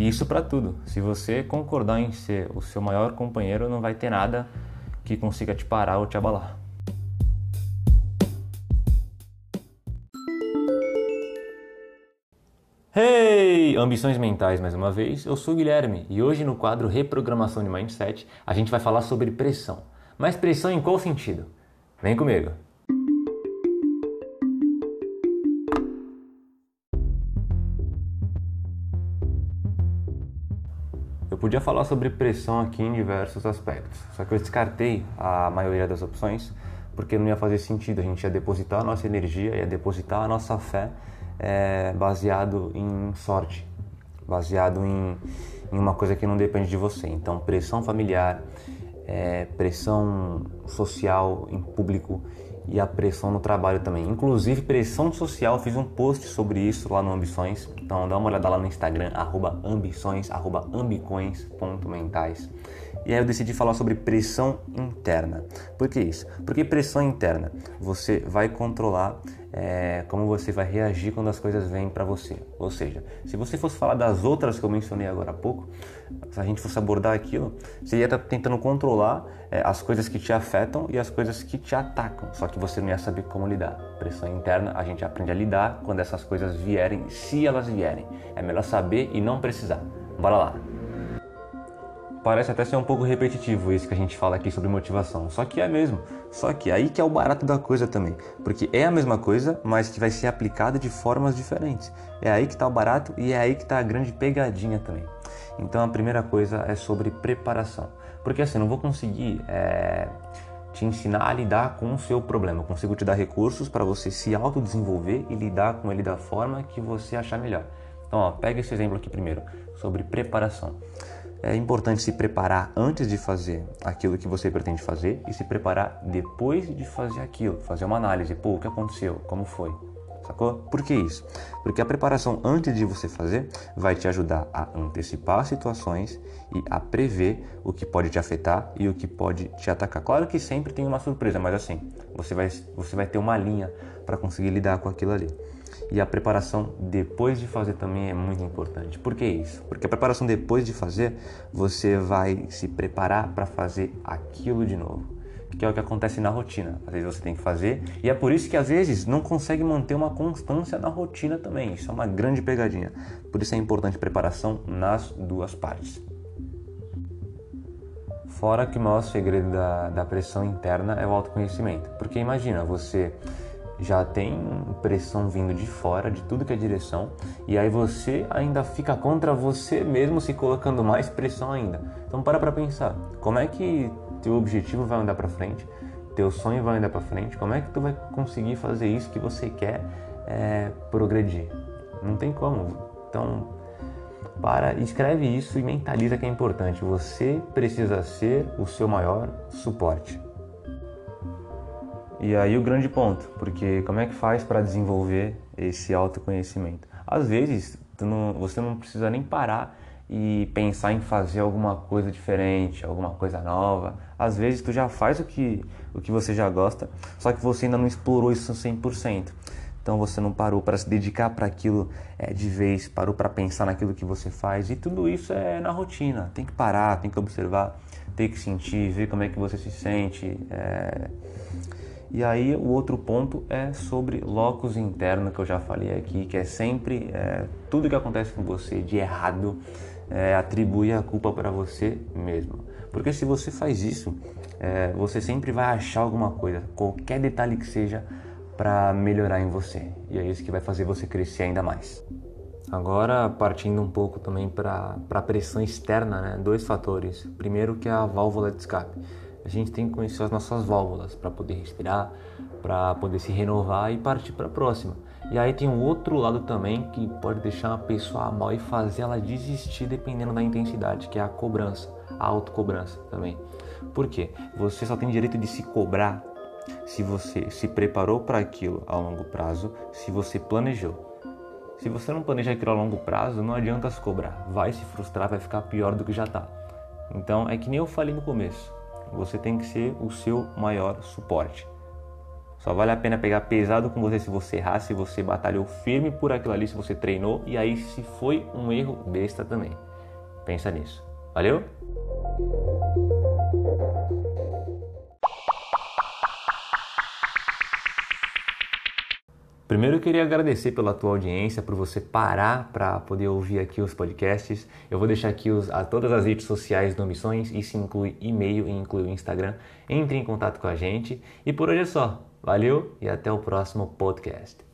E isso para tudo. Se você concordar em ser o seu maior companheiro, não vai ter nada que consiga te parar ou te abalar. Hey! Ambições mentais mais uma vez. Eu sou o Guilherme e hoje no quadro Reprogramação de Mindset a gente vai falar sobre pressão. Mas pressão em qual sentido? Vem comigo! Podia falar sobre pressão aqui em diversos aspectos, só que eu descartei a maioria das opções porque não ia fazer sentido. A gente ia depositar a nossa energia, ia depositar a nossa fé é, baseado em sorte, baseado em, em, uma coisa que não depende de você. Então, pressão familiar, é, pressão social em público e a pressão no trabalho também. Inclusive pressão social, fiz um post sobre isso lá no Ambições. Então dá uma olhada lá no Instagram, arroba ambições, arroba ambicões.mentais. E aí eu decidi falar sobre pressão interna. Por que isso? Porque pressão interna, você vai controlar é, como você vai reagir quando as coisas vêm para você. Ou seja, se você fosse falar das outras que eu mencionei agora há pouco, se a gente fosse abordar aquilo, você ia estar tá tentando controlar é, as coisas que te afetam e as coisas que te atacam. Só que você não ia saber como lidar. Pressão interna, a gente aprende a lidar quando essas coisas vierem, se elas vierem. É melhor saber e não precisar. Bora lá! Parece até ser um pouco repetitivo isso que a gente fala aqui sobre motivação, só que é mesmo. Só que aí que é o barato da coisa também, porque é a mesma coisa, mas que vai ser aplicada de formas diferentes. É aí que está o barato e é aí que está a grande pegadinha também. Então a primeira coisa é sobre preparação, porque assim não vou conseguir é, te ensinar a lidar com o seu problema. Eu consigo te dar recursos para você se autodesenvolver e lidar com ele da forma que você achar melhor. Então, ó, pega esse exemplo aqui primeiro sobre preparação é importante se preparar antes de fazer aquilo que você pretende fazer e se preparar depois de fazer aquilo, fazer uma análise, pô, o que aconteceu, como foi, sacou? Por que isso? Porque a preparação antes de você fazer vai te ajudar a antecipar situações e a prever o que pode te afetar e o que pode te atacar. Claro que sempre tem uma surpresa, mas assim, você vai, você vai ter uma linha para conseguir lidar com aquilo ali. E a preparação depois de fazer também é muito importante. Por que isso? Porque a preparação depois de fazer, você vai se preparar para fazer aquilo de novo. Que é o que acontece na rotina. Às vezes você tem que fazer, e é por isso que às vezes não consegue manter uma constância na rotina também. Isso é uma grande pegadinha. Por isso é importante preparação nas duas partes. Fora que o maior segredo da, da pressão interna é o autoconhecimento. Porque imagina, você já tem pressão vindo de fora, de tudo que é direção, e aí você ainda fica contra você mesmo se colocando mais pressão ainda. Então para para pensar, como é que teu objetivo vai andar para frente, teu sonho vai andar para frente, como é que tu vai conseguir fazer isso que você quer é, progredir? Não tem como. Então para, escreve isso e mentaliza que é importante. Você precisa ser o seu maior suporte. E aí o grande ponto, porque como é que faz para desenvolver esse autoconhecimento? Às vezes não, você não precisa nem parar e pensar em fazer alguma coisa diferente, alguma coisa nova. Às vezes tu já faz o que, o que você já gosta, só que você ainda não explorou isso 100%. Então você não parou para se dedicar para aquilo é, de vez, parou para pensar naquilo que você faz. E tudo isso é na rotina. Tem que parar, tem que observar, tem que sentir, ver como é que você se sente. É e aí o outro ponto é sobre locus interno que eu já falei aqui, que é sempre é, tudo que acontece com você de errado é, atribuir a culpa para você mesmo. Porque se você faz isso, é, você sempre vai achar alguma coisa, qualquer detalhe que seja, para melhorar em você. E é isso que vai fazer você crescer ainda mais. Agora, partindo um pouco também para a pressão externa, né? dois fatores. Primeiro, que é a válvula de escape a gente tem que conhecer as nossas válvulas para poder respirar, para poder se renovar e partir para a próxima. E aí tem um outro lado também que pode deixar uma pessoa mal e fazer ela desistir dependendo da intensidade, que é a cobrança, a autocobrança também. Por quê? Você só tem direito de se cobrar se você se preparou para aquilo a longo prazo, se você planejou. Se você não planeja aquilo a longo prazo, não adianta se cobrar. Vai se frustrar, vai ficar pior do que já está. Então é que nem eu falei no começo você tem que ser o seu maior suporte. Só vale a pena pegar pesado com você se você errar, se você batalhou firme por aquilo ali, se você treinou e aí se foi um erro besta também. Pensa nisso. Valeu? Primeiro eu queria agradecer pela tua audiência, por você parar para poder ouvir aqui os podcasts. Eu vou deixar aqui os, a todas as redes sociais do Missões, isso inclui e-mail e inclui o Instagram. Entre em contato com a gente. E por hoje é só. Valeu e até o próximo podcast.